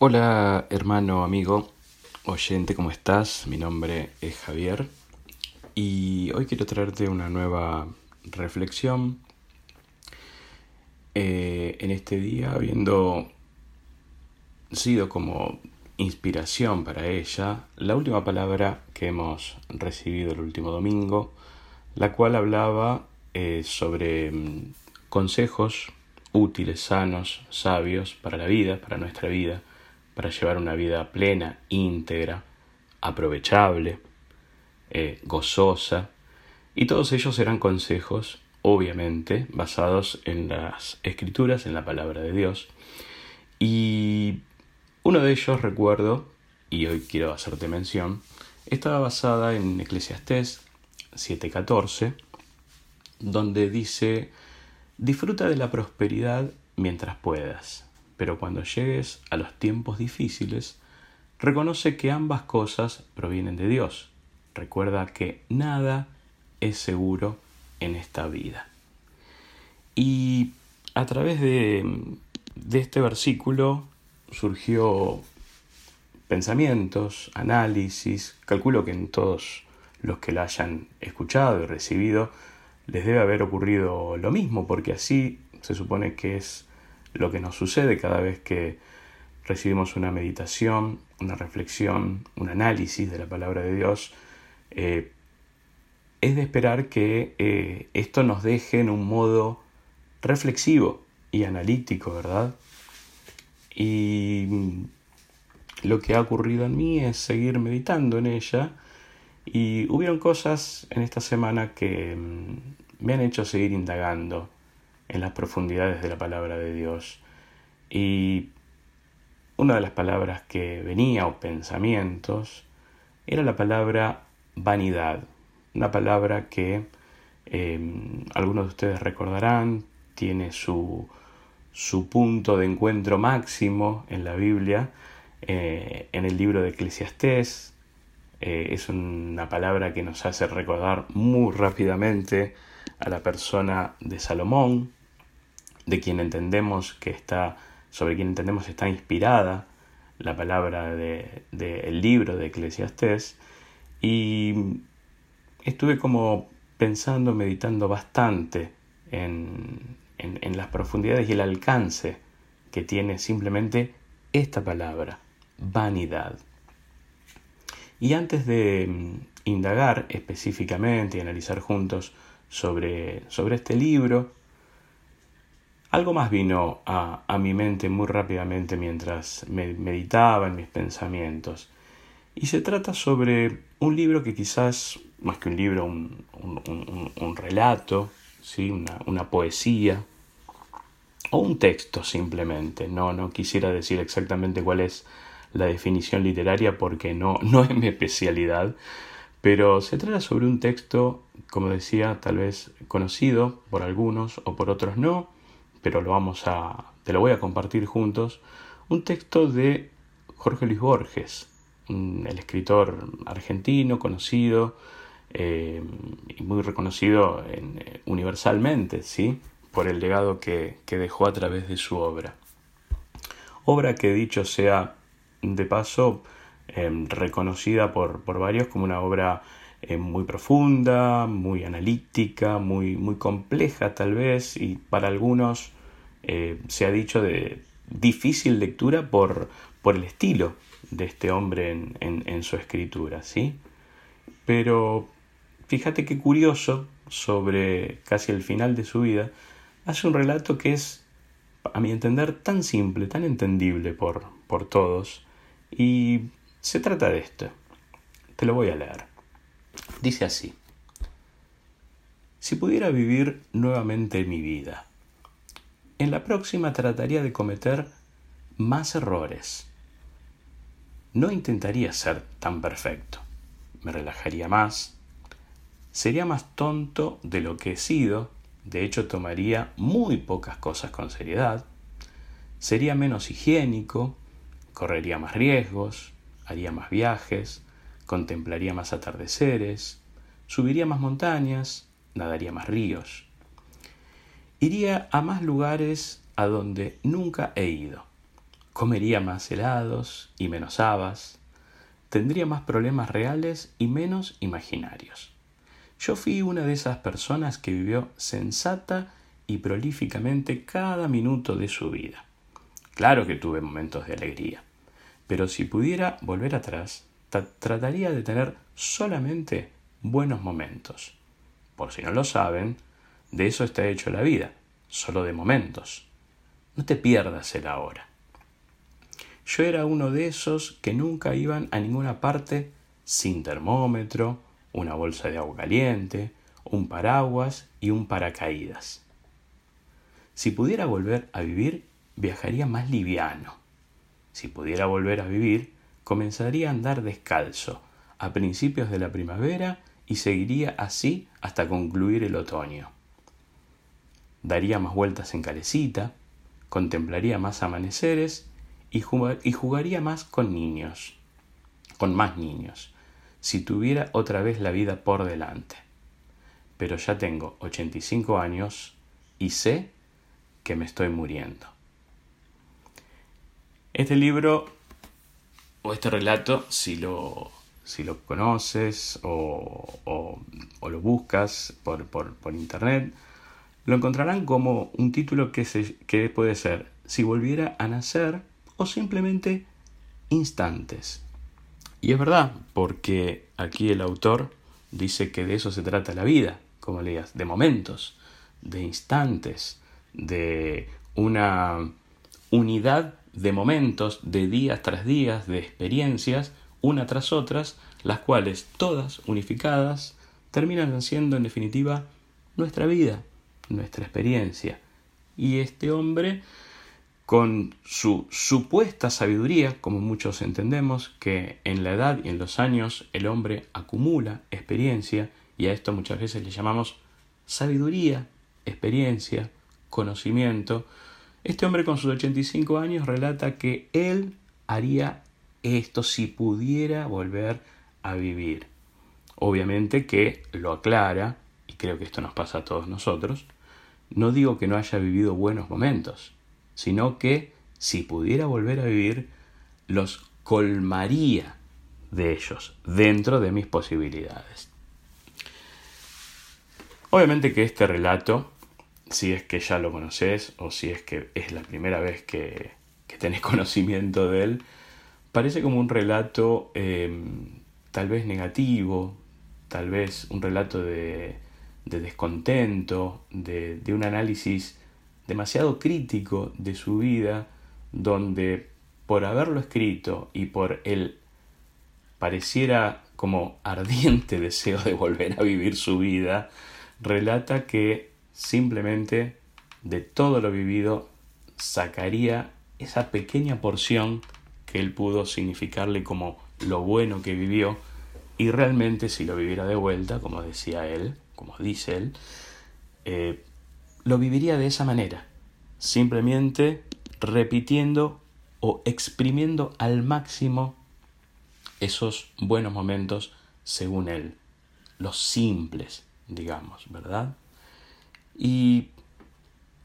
Hola hermano, amigo, oyente, ¿cómo estás? Mi nombre es Javier y hoy quiero traerte una nueva reflexión eh, en este día, habiendo sido como inspiración para ella la última palabra que hemos recibido el último domingo, la cual hablaba eh, sobre mm, consejos útiles, sanos, sabios para la vida, para nuestra vida, para llevar una vida plena, íntegra, aprovechable, eh, gozosa. Y todos ellos eran consejos, obviamente, basados en las escrituras, en la palabra de Dios. Y uno de ellos, recuerdo, y hoy quiero hacerte mención, estaba basada en Eclesiastés 7:14, donde dice, disfruta de la prosperidad mientras puedas, pero cuando llegues a los tiempos difíciles, reconoce que ambas cosas provienen de Dios. Recuerda que nada es seguro en esta vida. Y a través de, de este versículo surgió pensamientos, análisis, calculo que en todos los que la hayan escuchado y recibido les debe haber ocurrido lo mismo, porque así se supone que es lo que nos sucede cada vez que recibimos una meditación, una reflexión, un análisis de la palabra de Dios. Eh, es de esperar que eh, esto nos deje en un modo reflexivo y analítico, ¿verdad? Y lo que ha ocurrido en mí es seguir meditando en ella y hubieron cosas en esta semana que mm, me han hecho seguir indagando en las profundidades de la palabra de Dios. Y una de las palabras que venía o pensamientos era la palabra vanidad, una palabra que em, algunos de ustedes recordarán, tiene su, su punto de encuentro máximo en la Biblia, eh, en el libro de Eclesiastés, eh, es una palabra que nos hace recordar muy rápidamente a la persona de Salomón, de quien entendemos que está, sobre quien entendemos está inspirada la palabra del de, libro de Eclesiastés. Y estuve como pensando, meditando bastante en, en las profundidades y el alcance que tiene simplemente esta palabra, vanidad. Y antes de mm, indagar específicamente y analizar juntos sobre, sobre este libro, algo más vino a, a, mi mente muy rápidamente mientras meditaba en mis pensamientos. Y se trata sobre un libro que quizás, más que un libro, un, un, un, relato, ¿sí? una, una poesía, o un texto simplemente. No, no quisiera decir exactamente cuál es la definición literaria porque no, no es mi especialidad, pero se trata sobre un texto, como decía, tal vez conocido por algunos o por otros no, pero lo vamos a, te lo voy a compartir juntos, un texto de Jorge Luis Borges, el escritor argentino conocido eh, y muy reconocido eh, universalmente, ¿sí? por el legado que, que dejó a través de su obra. Obra que dicho sea de paso em, reconocida por, por, varios como una obra muy profunda, muy analítica, muy, muy compleja tal vez, y para algunos eh, se ha dicho de difícil lectura por, por el estilo de este hombre en, en, su escritura, ¿sí? Pero fíjate qué curioso, sobre casi el final de su vida, hace un relato que es, a mi entender, tan simple, tan entendible por, por todos, y se trata de esto. Te lo voy a leer. Dice así. Si pudiera vivir nuevamente mi vida, en la próxima trataría de cometer más errores. No intentaría ser tan perfecto. Me relajaría más. Sería más tonto de lo que he sido. De hecho, tomaría muy pocas cosas con seriedad. Sería menos higiénico correría más riesgos, haría más viajes, contemplaría más atardeceres, subiría más montañas, nadaría más ríos. Iría a más lugares a donde nunca he ido. comería más helados y menos habas, tendría más problemas reales y menos imaginarios. Yo fui una de esas personas que vivió sensata y prolíficamente cada minuto de su vida. Claro que tuve momentos de alegría, pero si pudiera volver atrás, trataría de tener solamente buenos momentos. Por si no lo saben, de eso está hecho la vida, solo de momentos. No te pierdas el ahora. Yo era uno de esos que nunca iban a ninguna parte sin termómetro, una bolsa de agua caliente, un paraguas y un paracaídas. Si pudiera volver a vivir, viajaría más liviano. Si pudiera volver a vivir, comenzaría a andar descalzo a principios de la primavera y seguiría así hasta concluir el otoño. Daría más vueltas en calecita, contemplaría más amaneceres y, jugaría más con niños, con más niños, si tuviera otra vez la vida por delante. Pero ya tengo 85 años y sé que me estoy muriendo. Este libro o este relato, si lo, si lo conoces o, o, lo buscas por, por, por, internet, lo encontrarán como un título que, se, puede ser Si volviera a nacer o simplemente instantes. Y es verdad, porque aquí el autor dice que de eso se trata la vida, como leías, de momentos, de instantes, de una unidad de momentos, de días tras días, de experiencias, una tras otras, las cuales todas unificadas terminan siendo en definitiva nuestra vida, nuestra experiencia. Y este hombre con su supuesta sabiduría, como muchos entendemos, que en la edad y en los años el hombre acumula experiencia, y a esto muchas veces le llamamos sabiduría, experiencia, conocimiento, este hombre con sus 85 años relata que él haría esto si pudiera volver a vivir. Obviamente que lo aclara, y creo que esto nos pasa a todos nosotros, no digo que no haya vivido buenos momentos, sino que si pudiera volver a vivir, los colmaría de ellos dentro de mis posibilidades. Obviamente que este relato, si es que ya lo conoces o si es que es la primera vez que, que tenés conocimiento de él, parece como un relato em, tal vez negativo, tal vez un relato de, de descontento, de, de un análisis demasiado crítico de su vida, donde por haberlo escrito y por el pareciera como ardiente deseo de volver a vivir su vida, relata que simplemente de todo lo vivido sacaría esa pequeña porción que él pudo significarle como lo bueno que vivió y realmente si lo viviera de vuelta, como decía él, como dice él, eh, lo viviría de esa manera, simplemente repitiendo o exprimiendo al máximo esos buenos momentos según él, los simples, digamos, ¿verdad? Y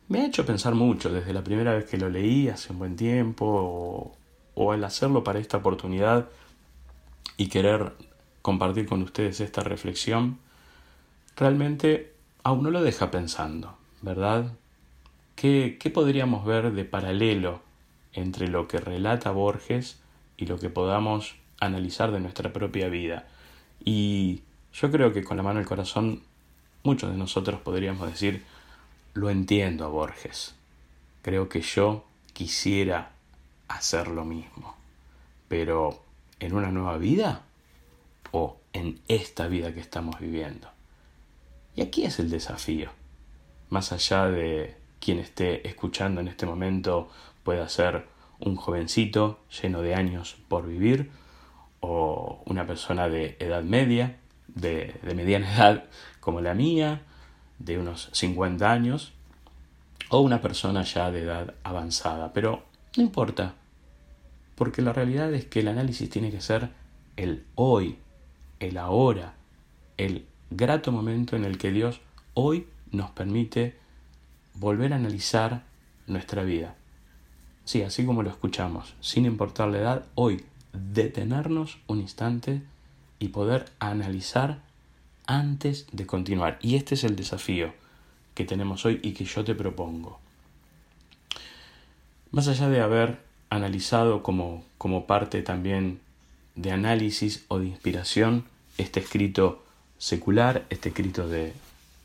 me ha hecho pensar mucho desde la primera vez que lo leí hace un buen tiempo o, o al hacerlo para esta oportunidad y querer compartir con ustedes esta reflexión, realmente aún no lo deja pensando. ¿verdad? ¿Qué, ¿Qué podríamos ver de paralelo entre lo que relata Borges y lo que podamos analizar de nuestra propia vida? Y yo creo que con la mano del corazón muchos de nosotros podríamos decir, lo entiendo a Borges. Creo que yo quisiera hacer lo mismo. Pero en una nueva vida o en esta vida que estamos viviendo. Y aquí es el desafío más allá de quien esté escuchando en este momento pueda ser un jovencito lleno de años por vivir o una persona de edad media, de, mediana edad como la mía, de unos 50 años, o una persona ya de edad avanzada. Pero no importa, porque la realidad es que el análisis tiene que ser el hoy, el ahora, el grato momento en el que Dios hoy nos permite volver a analizar nuestra vida. Sí, así como lo escuchamos, sin importar la edad, hoy detenernos un instante y poder analizar antes de continuar. Y este es el desafío que tenemos hoy y que yo te propongo. Más allá de haber analizado como, como parte también de análisis o de inspiración este escrito secular, este escrito de,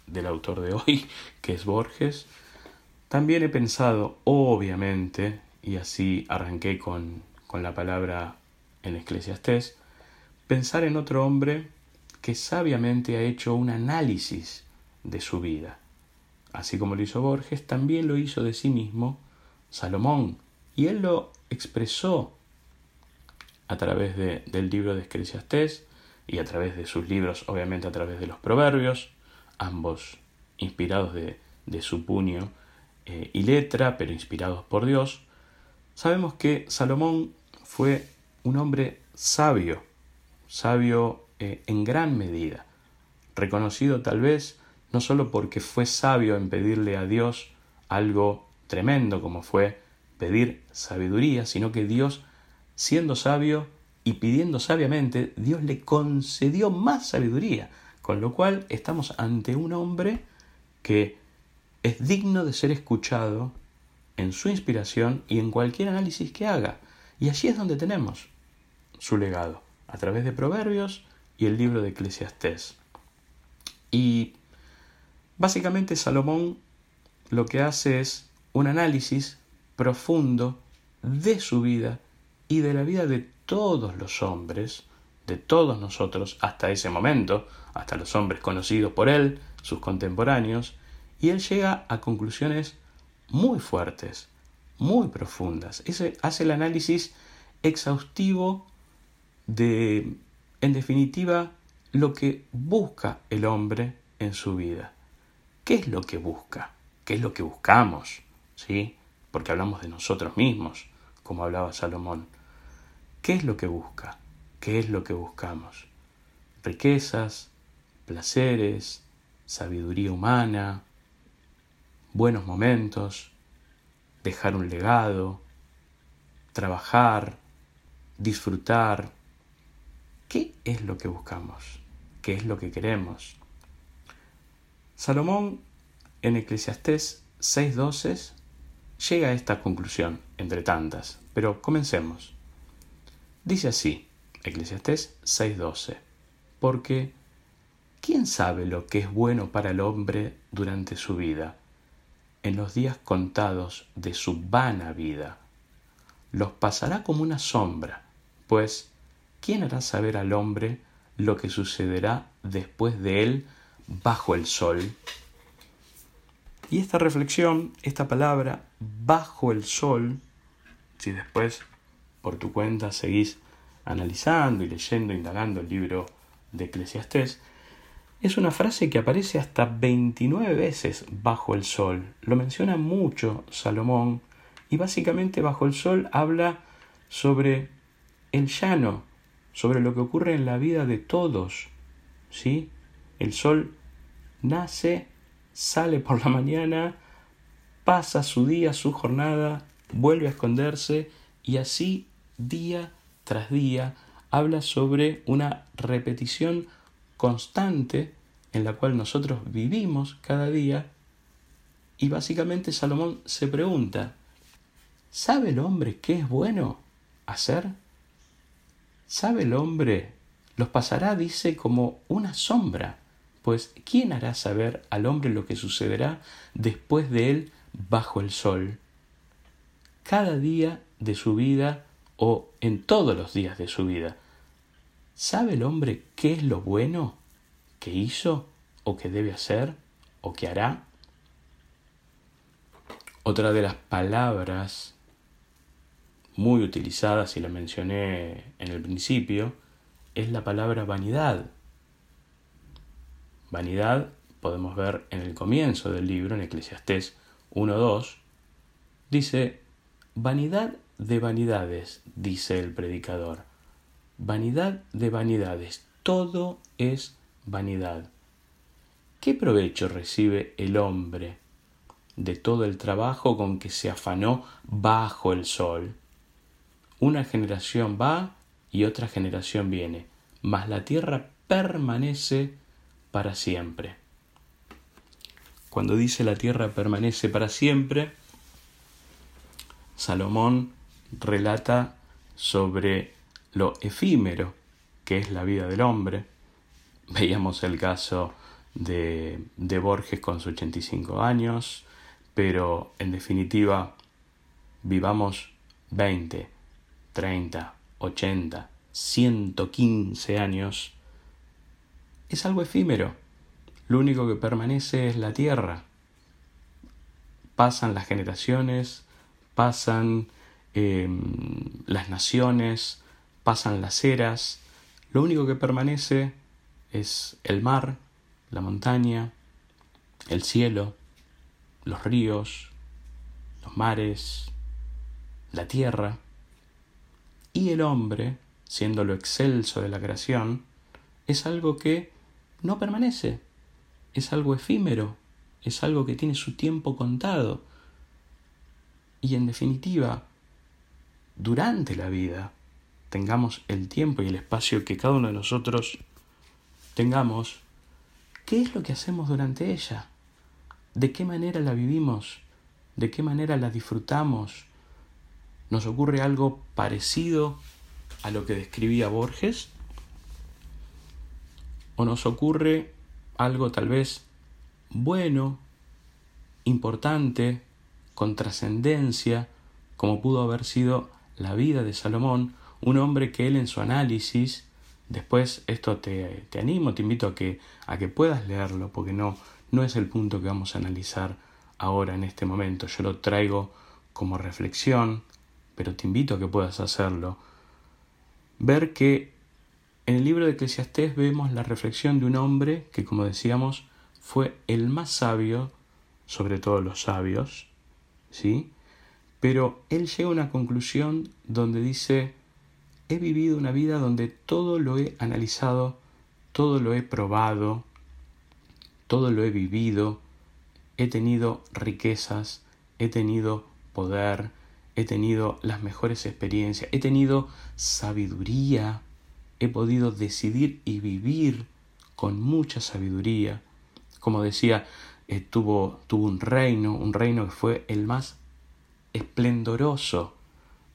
del autor de hoy, que es Borges, también he pensado, obviamente, y así arranqué con, con la palabra en Eclesiastés, pensar en otro hombre que sabiamente ha hecho un análisis de su vida. Así como lo hizo Borges, también lo hizo de sí mismo Salomón, y él lo expresó a través de, del libro de Eclesiastés y a través de sus libros, obviamente a través de los proverbios, ambos inspirados de, de su puño eh, y letra, pero inspirados por Dios, sabemos que Salomón fue un hombre sabio, sabio eh, en gran medida, reconocido tal vez no solo porque fue sabio en pedirle a Dios algo tremendo como fue pedir sabiduría, sino que Dios, siendo sabio y pidiendo sabiamente, Dios le concedió más sabiduría, con lo cual estamos ante un hombre que es digno de ser escuchado en su inspiración y en cualquier análisis que haga. Y allí es donde tenemos su legado, a través de Proverbios y el libro de Eclesiastés. Y básicamente Salomón lo que hace es un análisis profundo de su vida y de la vida de todos los hombres, de todos nosotros hasta ese momento, hasta los hombres conocidos por él, sus contemporáneos, y él llega a conclusiones muy fuertes, muy profundas. Ese hace el análisis exhaustivo de, en definitiva, lo que busca el hombre en su vida. ¿Qué es lo que busca? ¿Qué es lo que buscamos? ¿Sí? Porque hablamos de nosotros mismos, como hablaba Salomón. ¿Qué es lo que busca? ¿Qué es lo que buscamos? Riquezas, placeres, sabiduría humana, buenos momentos, dejar un legado, trabajar, disfrutar. ¿Qué es lo que buscamos? ¿Qué es lo que queremos? Salomón en Eclesiastés 6.12 llega a esta conclusión, entre tantas, pero comencemos. Dice así, Eclesiastés 6.12, porque ¿quién sabe lo que es bueno para el hombre durante su vida? en los días contados de su vana vida. Los pasará como una sombra, pues ¿quién hará saber al hombre lo que sucederá después de él bajo el sol? Y esta reflexión, esta palabra, bajo el sol, si después por tu cuenta seguís analizando y leyendo, indagando el libro de Eclesiastés, es una frase que aparece hasta 29 veces bajo el sol. Lo menciona mucho Salomón y básicamente bajo el sol habla sobre el llano, sobre lo que ocurre en la vida de todos. ¿Sí? El sol nace, sale por la mañana, pasa su día, su jornada, vuelve a esconderse y así día tras día habla sobre una repetición constante en la cual nosotros vivimos cada día. Y básicamente Salomón se pregunta, ¿sabe el hombre qué es bueno hacer? ¿Sabe el hombre? Los pasará, dice, como una sombra, pues ¿quién hará saber al hombre lo que sucederá después de él bajo el sol? Cada día de su vida o en todos los días de su vida ¿Sabe el hombre qué es lo bueno que hizo o que debe hacer o que hará? Otra de las palabras muy utilizadas, y la mencioné en el principio, es la palabra vanidad. Vanidad podemos ver en el comienzo del libro, en Eclesiastés 1.2, dice, vanidad de vanidades, dice el predicador Vanidad de vanidades, todo es vanidad. ¿Qué provecho recibe el hombre de todo el trabajo con que se afanó bajo el sol. Una generación va y otra generación viene, mas la tierra permanece para siempre. Cuando dice la tierra permanece para siempre, Salomón relata sobre lo efímero que es la vida del hombre. Veíamos el caso de, de Borges con sus 85 años, pero en definitiva vivamos 20, 30, 80, 115 años, es algo efímero. Lo único que permanece es la tierra. Pasan las generaciones, pasan em, las naciones, pasan las eras. Lo único que permanece es el mar, la montaña, el cielo, los ríos, los mares, la tierra y el hombre, siendo lo excelso de la creación, es algo que no permanece, es algo efímero, es algo que tiene su tiempo contado. Y en definitiva, durante la vida, tengamos el tiempo y el espacio que cada uno de nosotros tengamos, ¿qué es lo que hacemos durante ella? ¿De qué manera la vivimos? ¿De qué manera la disfrutamos? ¿Nos ocurre algo parecido a lo que describía Borges? ¿O nos ocurre algo tal vez bueno, importante, con trascendencia, como pudo haber sido la vida de Salomón, un hombre que él en su análisis, después esto te, te animo, te invito a que, a que puedas leerlo, porque no, no es el punto que vamos a analizar ahora en este momento. Yo lo traigo como reflexión, pero te invito a que puedas hacerlo. Ver que en el libro de Eclesiastés vemos la reflexión de un hombre que, como decíamos, fue el más sabio sobre todos los sabios, ¿sí? Pero él llega a una conclusión donde dice, he vivido una vida donde todo lo he analizado, todo lo he probado, todo lo he vivido, he tenido riquezas, he tenido poder, he tenido las mejores experiencias, he tenido sabiduría, he podido decidir y vivir con mucha sabiduría. Como decía, eh, tuvo, tuvo un reino, un reino que fue el más esplendoroso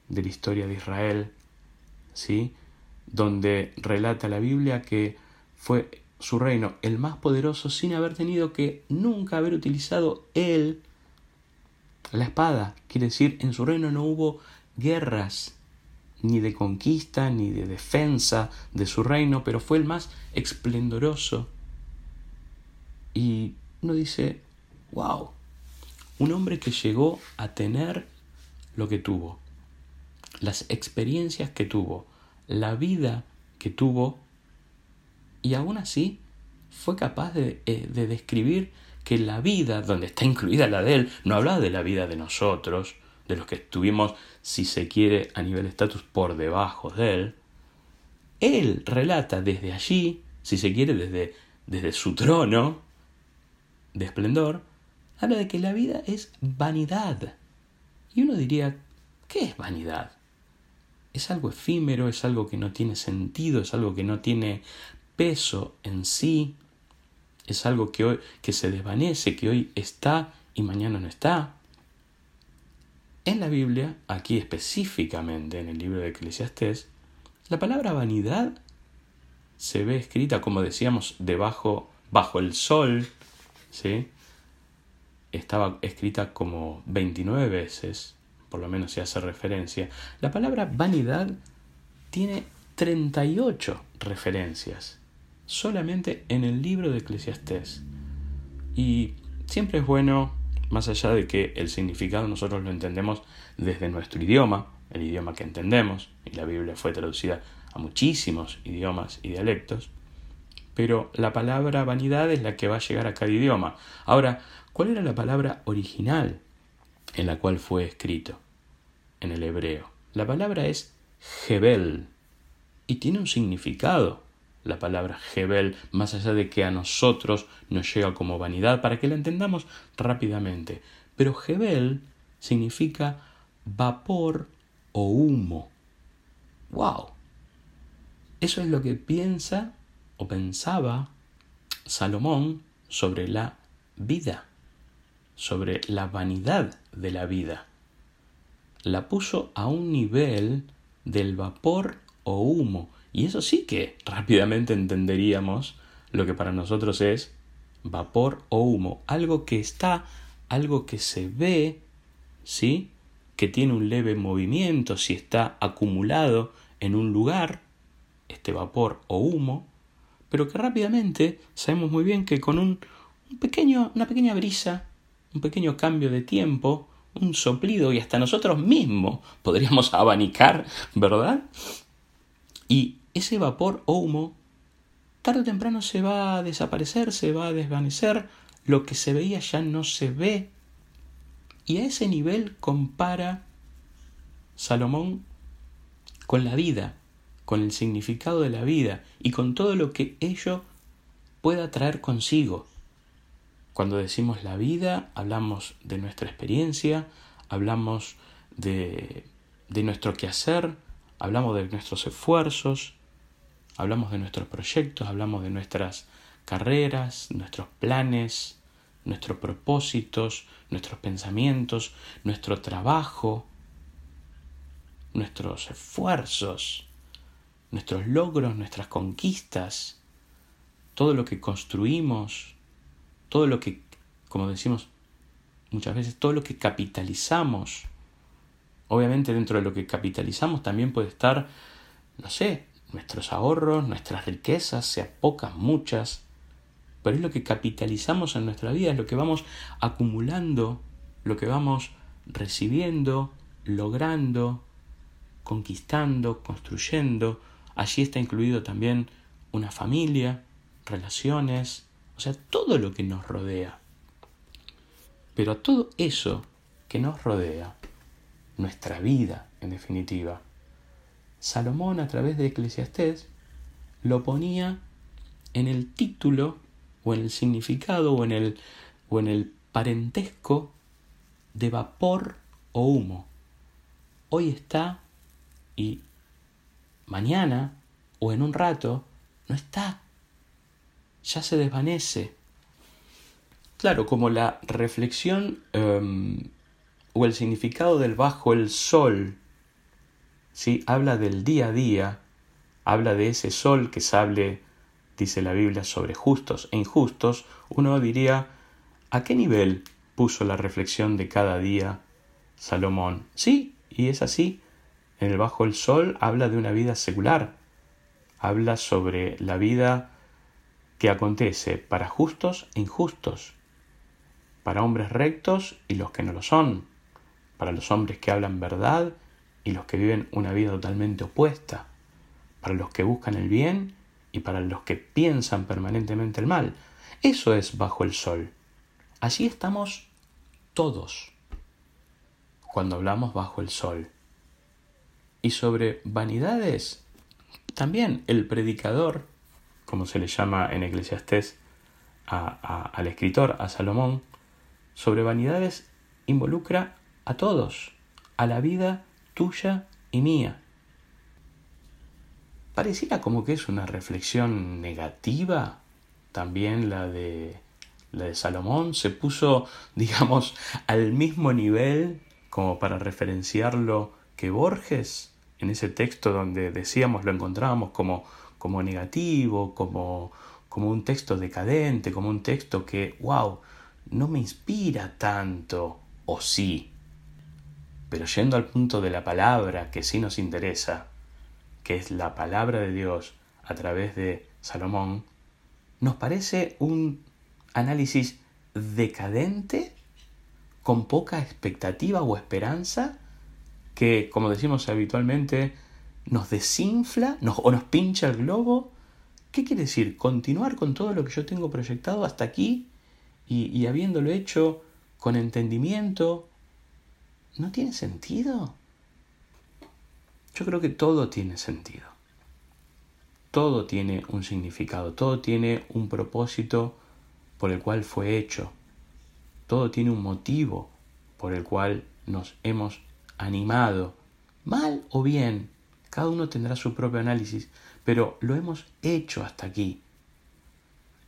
de la historia de Israel, ¿sí? donde relata la Biblia que fue su reino el más poderoso sin haber tenido que nunca haber utilizado él la espada. Quiere decir, en su reino no hubo guerras, ni de conquista, ni de defensa de su reino, pero fue el más esplendoroso. Y uno dice, wow, un hombre que llegó a tener lo que tuvo, las experiencias que tuvo, la vida que tuvo, y aún así fue capaz de, eh, de describir que la vida, donde está incluida la de él, no hablaba de la vida de nosotros, de los que estuvimos, si se quiere, a nivel estatus por debajo de él, él relata desde allí, si se quiere, desde, desde su trono de esplendor, habla de que la vida es vanidad. Y uno diría, ¿qué es vanidad? Es algo efímero, es algo que no tiene sentido, es algo que no tiene peso en sí, es algo que hoy que se desvanece, que hoy está y mañana no está. En la Biblia, aquí específicamente en el libro de Eclesiastés, la palabra vanidad se ve escrita, como decíamos, debajo, bajo el sol, Estaba escrita como 29 veces, por lo menos se hace referencia. La palabra vanidad tiene 38 referencias solamente en el libro de Eclesiastés. Y siempre es bueno, más allá de que el significado nosotros lo entendemos desde nuestro idioma, el idioma que entendemos, y la Biblia fue traducida a muchísimos idiomas y dialectos, pero la palabra vanidad es la que va a llegar a cada idioma. Ahora, ¿cuál era la palabra original en la cual fue escrito en el hebreo? La palabra es Jebel y tiene un significado la palabra Jebel, más allá de que a nosotros nos llega como vanidad, para que la entendamos rápidamente. Pero Jebel significa vapor o humo. ¡Wow! Eso es lo que piensa o pensaba Salomón sobre la vida, sobre la vanidad de la vida. La puso a un nivel del vapor o humo. Y eso sí que rápidamente entenderíamos lo que para nosotros es vapor o humo. Algo que está, algo que se ve, ¿sí? Que tiene un leve movimiento, si está acumulado en un lugar, este vapor o humo, pero que rápidamente sabemos muy bien que con un, pequeño, una pequeña brisa, un pequeño cambio de tiempo, un soplido y hasta nosotros mismos podríamos abanicar, ¿verdad? Y ese vapor o humo tarde o temprano se va a desaparecer, se va a desvanecer, lo que se veía ya no se ve. Y a ese nivel compara Salomón con la vida, con el significado de la vida y con todo lo que ello pueda traer consigo. Cuando decimos la vida, hablamos de nuestra experiencia, hablamos de, nuestro quehacer, hablamos de nuestros esfuerzos, hablamos de nuestros proyectos, hablamos de nuestras carreras, nuestros planes, nuestros propósitos, nuestros pensamientos, nuestro trabajo, nuestros esfuerzos nuestros logros, nuestras conquistas, todo lo que construimos, todo lo que, como decimos muchas veces, todo lo que capitalizamos. Obviamente dentro de lo que capitalizamos también puede estar, no sé, nuestros ahorros, nuestras riquezas, sea pocas, muchas, pero es lo que capitalizamos en nuestra vida, es lo que vamos acumulando, lo que vamos recibiendo, logrando, conquistando, construyendo, Allí está incluido también una familia, relaciones, o sea, todo lo que nos rodea. Pero a todo eso que nos rodea, nuestra vida en definitiva, Salomón a través de Eclesiastés lo ponía en el título o en el significado o en el, o en el parentesco de vapor o humo. Hoy está y mañana o en un rato no está. Ya se desvanece. Claro, como la reflexión em, o el significado del bajo el sol, ¿sí? habla del día a día, habla de ese sol que sale, dice la Biblia, sobre justos e injustos, uno diría, ¿a qué nivel puso la reflexión de cada día Salomón? Sí, y es así. En el Bajo el Sol habla de una vida secular, habla sobre la vida que acontece para justos e injustos, para hombres rectos y los que no lo son, para los hombres que hablan verdad y los que viven una vida totalmente opuesta, para los que buscan el bien y para los que piensan permanentemente el mal. Eso es bajo el sol. Allí estamos todos cuando hablamos bajo el sol. Y sobre vanidades, también el predicador, como se le llama en Eclesiastés al escritor, a Salomón, sobre vanidades involucra a todos, a la vida tuya y mía. Pareciera como que es una reflexión negativa también la de la de Salomón se puso digamos al mismo nivel como para referenciarlo que Borges en ese texto donde decíamos lo encontrábamos como, como negativo, como, como un texto decadente, como un texto que, wow, no me inspira tanto, o sí. Pero yendo al punto de la palabra que sí nos interesa, que es la palabra de Dios a través de Salomón, nos parece un análisis decadente, con poca expectativa o esperanza, que, como decimos habitualmente, nos desinfla o nos pincha el globo. ¿Qué quiere decir? Continuar con todo lo que yo tengo proyectado hasta aquí y, y habiéndolo hecho con entendimiento. ¿No tiene sentido? Yo creo que todo tiene sentido. Todo tiene un significado, todo tiene un propósito por el cual fue hecho. Todo tiene un motivo por el cual nos hemos animado, mal o bien, cada uno tendrá su propio análisis, pero lo hemos hecho hasta aquí.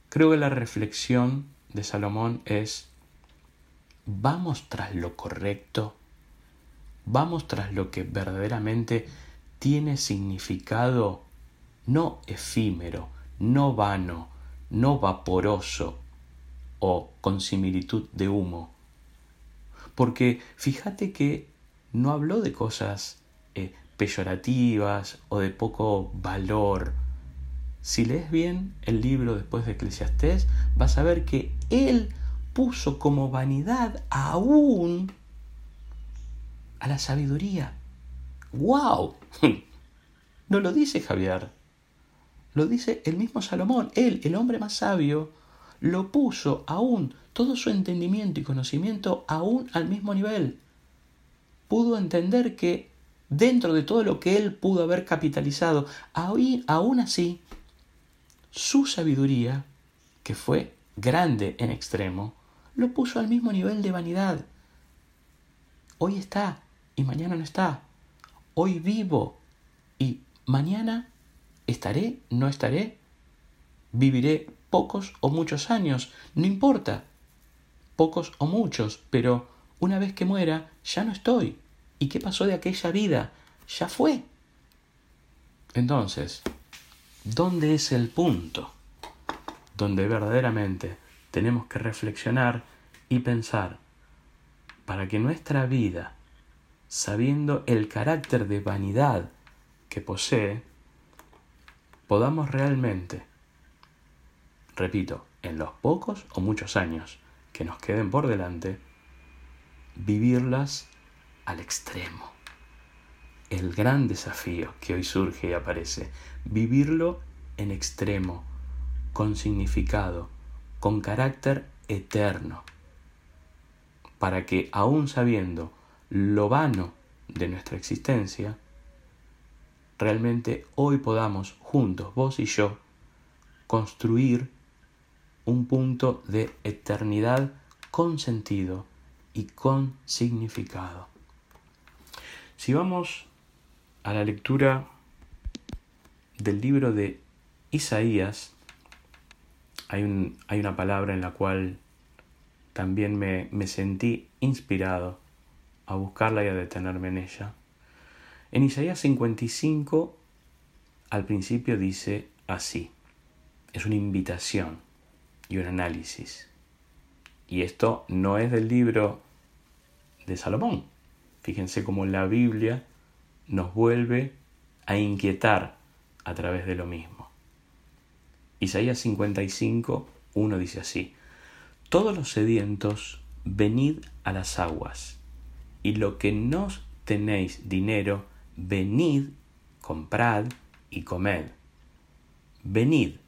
Creo que la reflexión de Salomón es, ¿vamos tras lo correcto? ¿Vamos tras lo que verdaderamente tiene significado no efímero, no vano, no vaporoso o con similitud de humo? Porque fíjate que no habló de cosas eh, peyorativas o de poco valor. Si lees bien el libro después de Eclesiastés, vas a ver que él puso como vanidad aún a la sabiduría. ¡Wow! No lo dice Javier, lo dice el mismo Salomón. Él, el hombre más sabio, lo puso aún, todo su entendimiento y conocimiento aún al mismo nivel. Pudo entender que dentro de todo lo que él pudo haber capitalizado, aún así, su sabiduría, que fue grande en extremo, lo puso al mismo nivel de vanidad. Hoy está y mañana no está. Hoy vivo y mañana estaré, no estaré. Viviré pocos o muchos años, no importa. Pocos o muchos, pero una vez que muera ya no estoy. ¿Y qué pasó de aquella vida? Ya fue. Entonces, ¿dónde es el punto donde verdaderamente tenemos que reflexionar y pensar para que nuestra vida, sabiendo el carácter de vanidad que posee, podamos realmente, repito, en los pocos o muchos años que nos queden por delante, vivirlas al extremo. El gran desafío que hoy surge y aparece, vivirlo en extremo, con significado, con carácter eterno, para que aún sabiendo lo vano de nuestra existencia, realmente hoy podamos juntos, vos y yo, construir un punto de eternidad con sentido y con significado. Si vamos a la lectura del libro de Isaías, hay, hay una palabra en la cual también me, me sentí inspirado a buscarla y a detenerme en ella. En Isaías 55, al principio dice así, es una invitación y un análisis. Y esto no es del libro de Salomón, Fíjense cómo la Biblia nos vuelve a inquietar a través de lo mismo. Isaías 55, 1 dice así, Todos los sedientos, venid a las aguas, y lo que no tenéis dinero, venid, comprad y comed. Venid,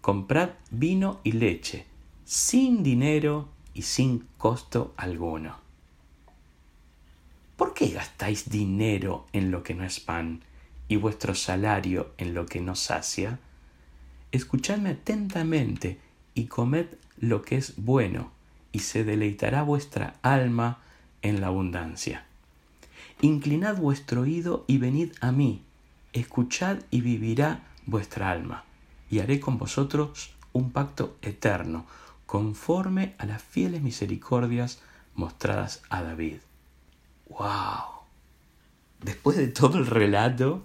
comprad vino y leche, sin dinero y sin costo alguno. ¿Por qué gastáis dinero en lo que no es pan y vuestro salario en lo que no sacia? Escuchadme atentamente y comed lo que es bueno, y se deleitará vuestra alma en la abundancia. Inclinad vuestro oído y venid a mí, escuchad y vivirá vuestra alma, y haré con vosotros un pacto eterno, conforme a las fieles misericordias mostradas a David wow. Después de todo el relato,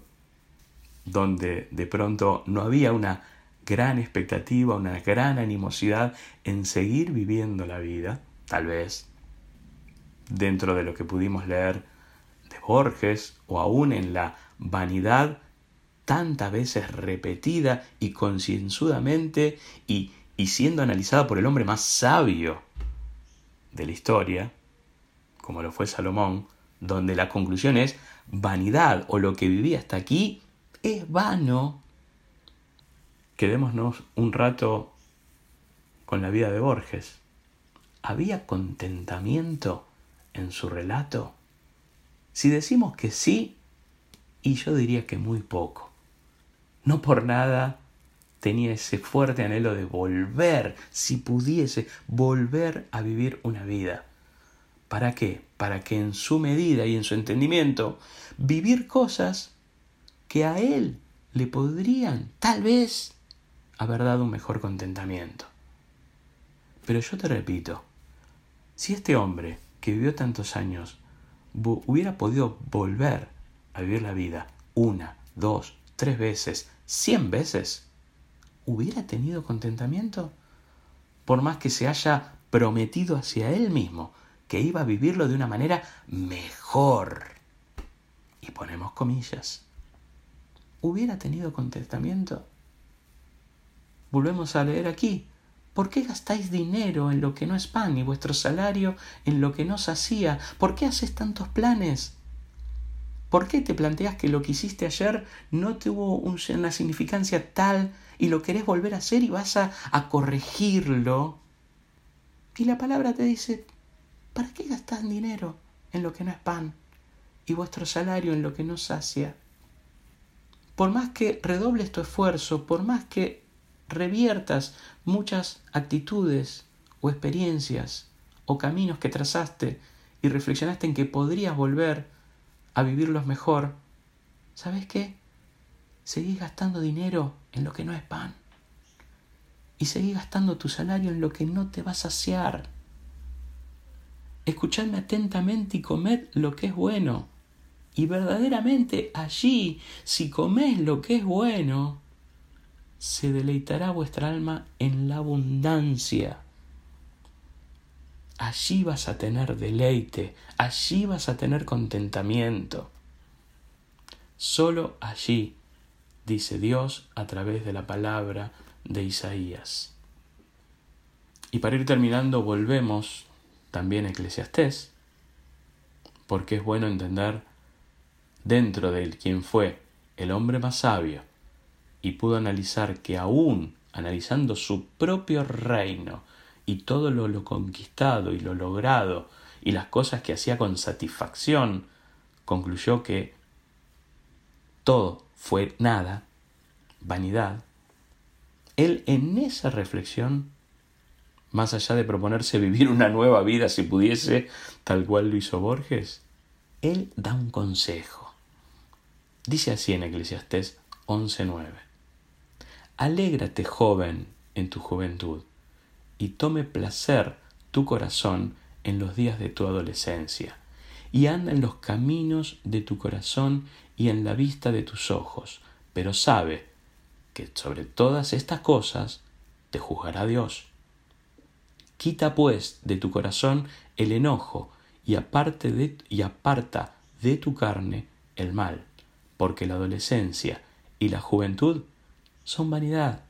donde de pronto no había una gran expectativa, una gran animosidad en seguir viviendo la vida, tal vez dentro de lo que pudimos leer de Borges o aún en la vanidad tantas veces repetida y concienzudamente y, y siendo analizada por el hombre más sabio de la historia, como lo fue Salomón, donde la conclusión es vanidad o lo que vivía hasta aquí es vano. Quedémonos un rato con la vida de Borges. ¿Había contentamiento en su relato? Si decimos que sí, y yo diría que muy poco. No por nada tenía ese fuerte anhelo de volver, si pudiese, volver a vivir una vida ¿Para qué? Para que en su medida y en su entendimiento vivir cosas que a él le podrían tal vez haber dado un mejor contentamiento. Pero yo te repito, si este hombre que vivió tantos años hubiera podido volver a vivir la vida una, dos, tres veces, cien veces, ¿hubiera tenido contentamiento? Por más que se haya prometido hacia él mismo que iba a vivirlo de una manera mejor. Y ponemos comillas. ¿Hubiera tenido contentamiento? Volvemos a leer aquí. ¿Por qué gastáis dinero en lo que no es pan y vuestro salario en lo que no hacía? ¿Por qué haces tantos planes? ¿Por qué te planteas que lo que hiciste ayer no tuvo una significancia tal y lo querés volver a hacer y vas a corregirlo? Y la palabra te dice, ¿para qué gastas dinero en lo que no es pan y vuestro salario en lo que no sacia? Por más que redobles tu esfuerzo, por más que reviertas muchas actitudes o experiencias o caminos que trazaste y reflexionaste en que podrías volver a vivirlos mejor, ¿sabes qué? Seguís gastando dinero en lo que no es pan. Y seguís gastando tu salario en lo que no te va a saciar. Escuchadme atentamente y comed lo que es bueno. Y verdaderamente allí, si coméis lo que es bueno, se deleitará vuestra alma en la abundancia. Allí vas a tener deleite, allí vas a tener contentamiento. Solo allí, dice Dios a través de la palabra de Isaías. Y para ir terminando, volvemos también Eclesiastés, porque es bueno entender dentro de él quién fue el hombre más sabio y pudo analizar que aún analizando su propio reino y todo lo, lo conquistado y lo logrado y las cosas que hacía con satisfacción, concluyó que todo fue nada, vanidad, él en esa reflexión, más allá de proponerse vivir una nueva vida si pudiese, tal cual lo hizo Borges, él da un consejo. Dice así en Eclesiastés 11.9. Alégrate, joven, en tu juventud, y tome placer tu corazón en los días de tu adolescencia, y anda en los caminos de tu corazón y en la vista de tus ojos, pero sabe que sobre todas estas cosas te juzgará Dios. Quita pues de tu corazón el enojo y, aparte de, y aparta de tu carne el mal, porque la adolescencia y la juventud son vanidad.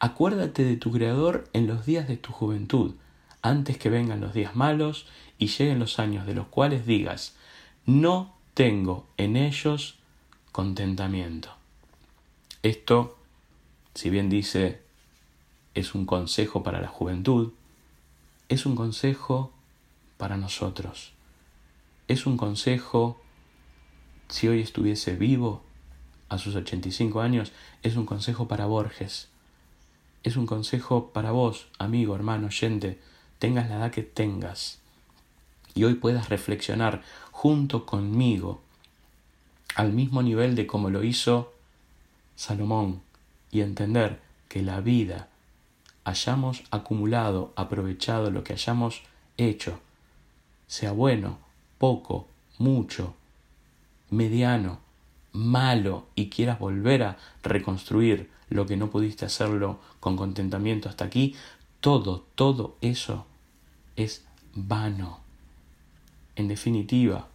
Acuérdate de tu Creador en los días de tu juventud, antes que vengan los días malos y lleguen los años de los cuales digas, no tengo en ellos contentamiento. Esto, si bien dice, es un consejo para la juventud, es un consejo para nosotros. Es un consejo, si hoy estuviese vivo, a sus 85 años es un consejo para Borges. Es un consejo para vos, amigo, hermano, oyente, tengas la edad que tengas. Y hoy puedas reflexionar junto conmigo al mismo nivel de como lo hizo Salomón y entender que la vida hayamos acumulado, aprovechado lo que hayamos hecho, sea bueno, poco, mucho, mediano, malo y quieras volver a reconstruir lo que no pudiste hacerlo con contentamiento hasta aquí, todo, todo eso es vano. En definitiva,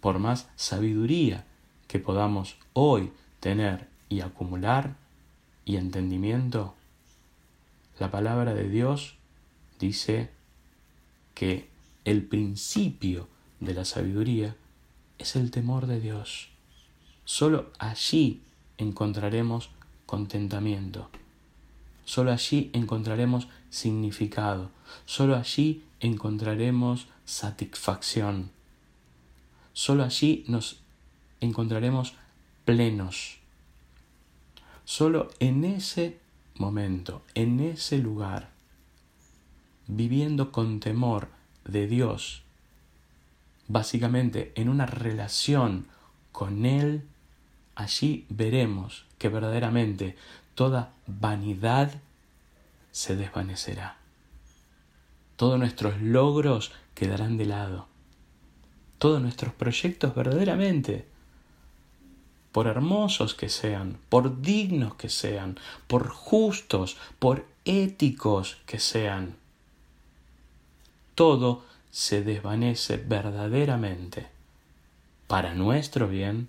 por más sabiduría que podamos hoy tener y acumular y entendimiento, la palabra de Dios dice que el principio de la sabiduría es el temor de Dios. Solo allí encontraremos contentamiento. Solo allí encontraremos significado. Solo allí encontraremos satisfacción. Solo allí nos encontraremos plenos. Solo en ese momento, en ese lugar, viviendo con temor de Dios, básicamente en una relación con Él, allí veremos que verdaderamente toda vanidad se desvanecerá. Todos nuestros logros quedarán de lado. Todos nuestros proyectos verdaderamente, por hermosos que sean, por dignos que sean, por justos, por éticos que sean, todo se desvanece verdaderamente para nuestro bien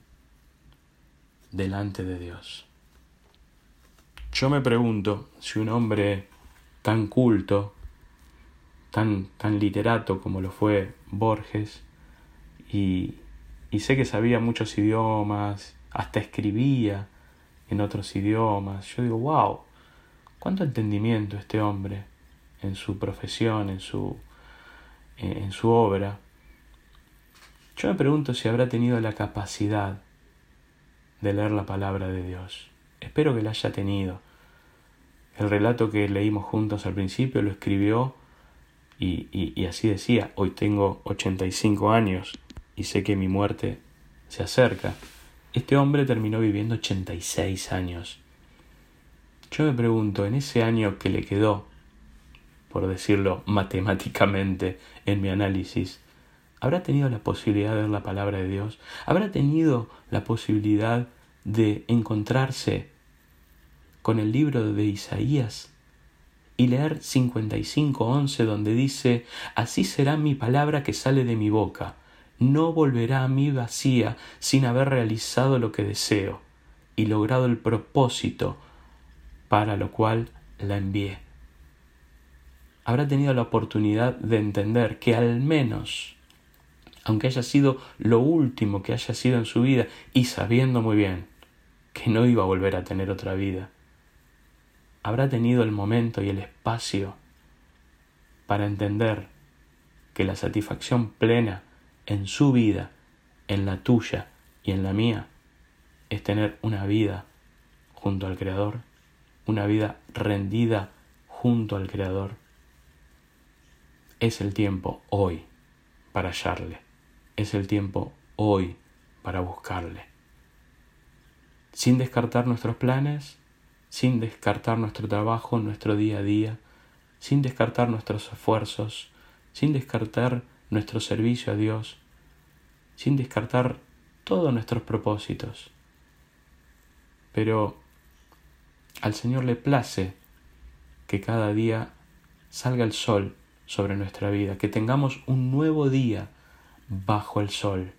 delante de Dios. Yo me pregunto si un hombre tan culto, tan, tan literato como lo fue Borges, y, y sé que sabía muchos idiomas, hasta escribía en otros idiomas, yo digo, wow, cuánto entendimiento este hombre en su profesión, en su, en su obra. Yo me pregunto si habrá tenido la capacidad de leer la palabra de Dios. Espero que la haya tenido. El relato que leímos juntos al principio lo escribió y, y, así decía, hoy tengo 85 años y sé que mi muerte se acerca. Este hombre terminó viviendo 86 años. Yo me pregunto, en ese año que le quedó, por decirlo matemáticamente en mi análisis, ¿habrá tenido la posibilidad de ver la palabra de Dios? ¿Habrá tenido la posibilidad de encontrarse con el libro de Isaías y leer 55.11 donde dice, Así será mi palabra que sale de mi boca, no volverá a mí vacía sin haber realizado lo que deseo y logrado el propósito para lo cual la envié. Habrá tenido la oportunidad de entender que al menos, aunque haya sido lo último que haya sido en su vida y sabiendo muy bien que no iba a volver a tener otra vida, habrá tenido el momento y el espacio para entender que la satisfacción plena en su vida, en la tuya y en la mía, es tener una vida junto al Creador, una vida rendida junto al Creador. Es el tiempo hoy para hallarle, es el tiempo hoy para buscarle. Sin descartar nuestros planes, sin descartar nuestro trabajo, nuestro día a día, sin descartar nuestros esfuerzos, sin descartar nuestro servicio a Dios, sin descartar todos nuestros propósitos. Pero al Señor le place que cada día salga el sol sobre nuestra vida, que tengamos un nuevo día bajo el sol,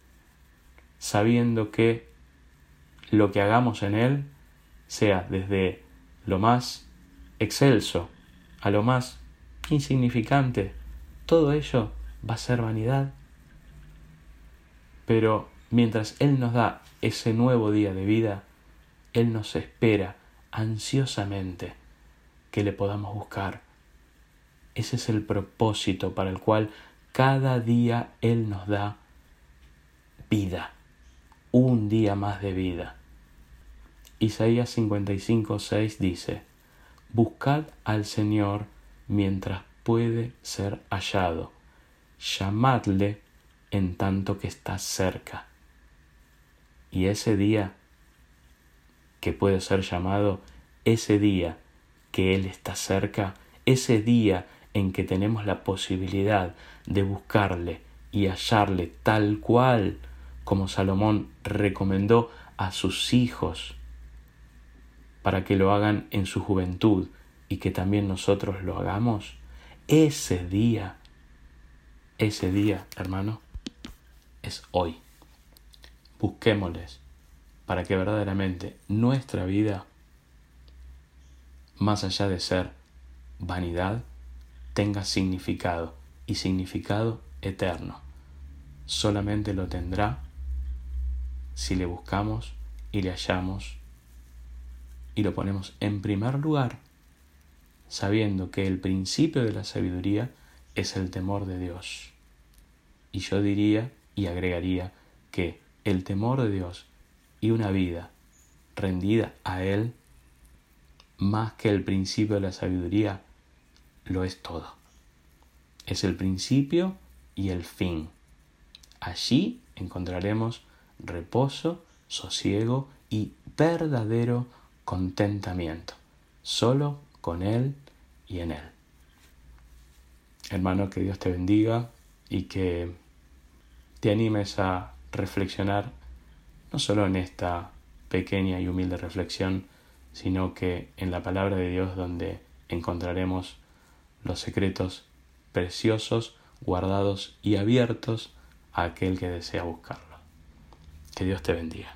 sabiendo que lo que hagamos en Él sea desde lo más excelso a lo más insignificante, todo ello va a ser vanidad. Pero mientras Él nos da ese nuevo día de vida, Él nos espera ansiosamente que le podamos buscar. Ese es el propósito para el cual cada día Él nos da vida, un día más de vida. Isaías 55, 6 dice, Buscad al Señor mientras puede ser hallado, llamadle en tanto que está cerca. Y ese día que puede ser llamado, ese día que Él está cerca, ese día en que tenemos la posibilidad de buscarle y hallarle tal cual como Salomón recomendó a sus hijos para que lo hagan en su juventud y que también nosotros lo hagamos, ese día, ese día, hermano, es hoy. Busquémosles para que verdaderamente nuestra vida, más allá de ser vanidad, tenga significado y significado eterno. Solamente lo tendrá si le buscamos y le hallamos y lo ponemos en primer lugar, sabiendo que el principio de la sabiduría es el temor de Dios. Y yo diría y agregaría que el temor de Dios y una vida rendida a Él, más que el principio de la sabiduría, lo es todo. Es el principio y el fin. Allí encontraremos reposo, sosiego y verdadero contentamiento, solo con Él y en Él. Hermano, que Dios te bendiga y que te animes a reflexionar no solo en esta pequeña y humilde reflexión, sino que en la palabra de Dios donde encontraremos los secretos preciosos, guardados y abiertos a aquel que desea buscarlo. Que Dios te bendiga.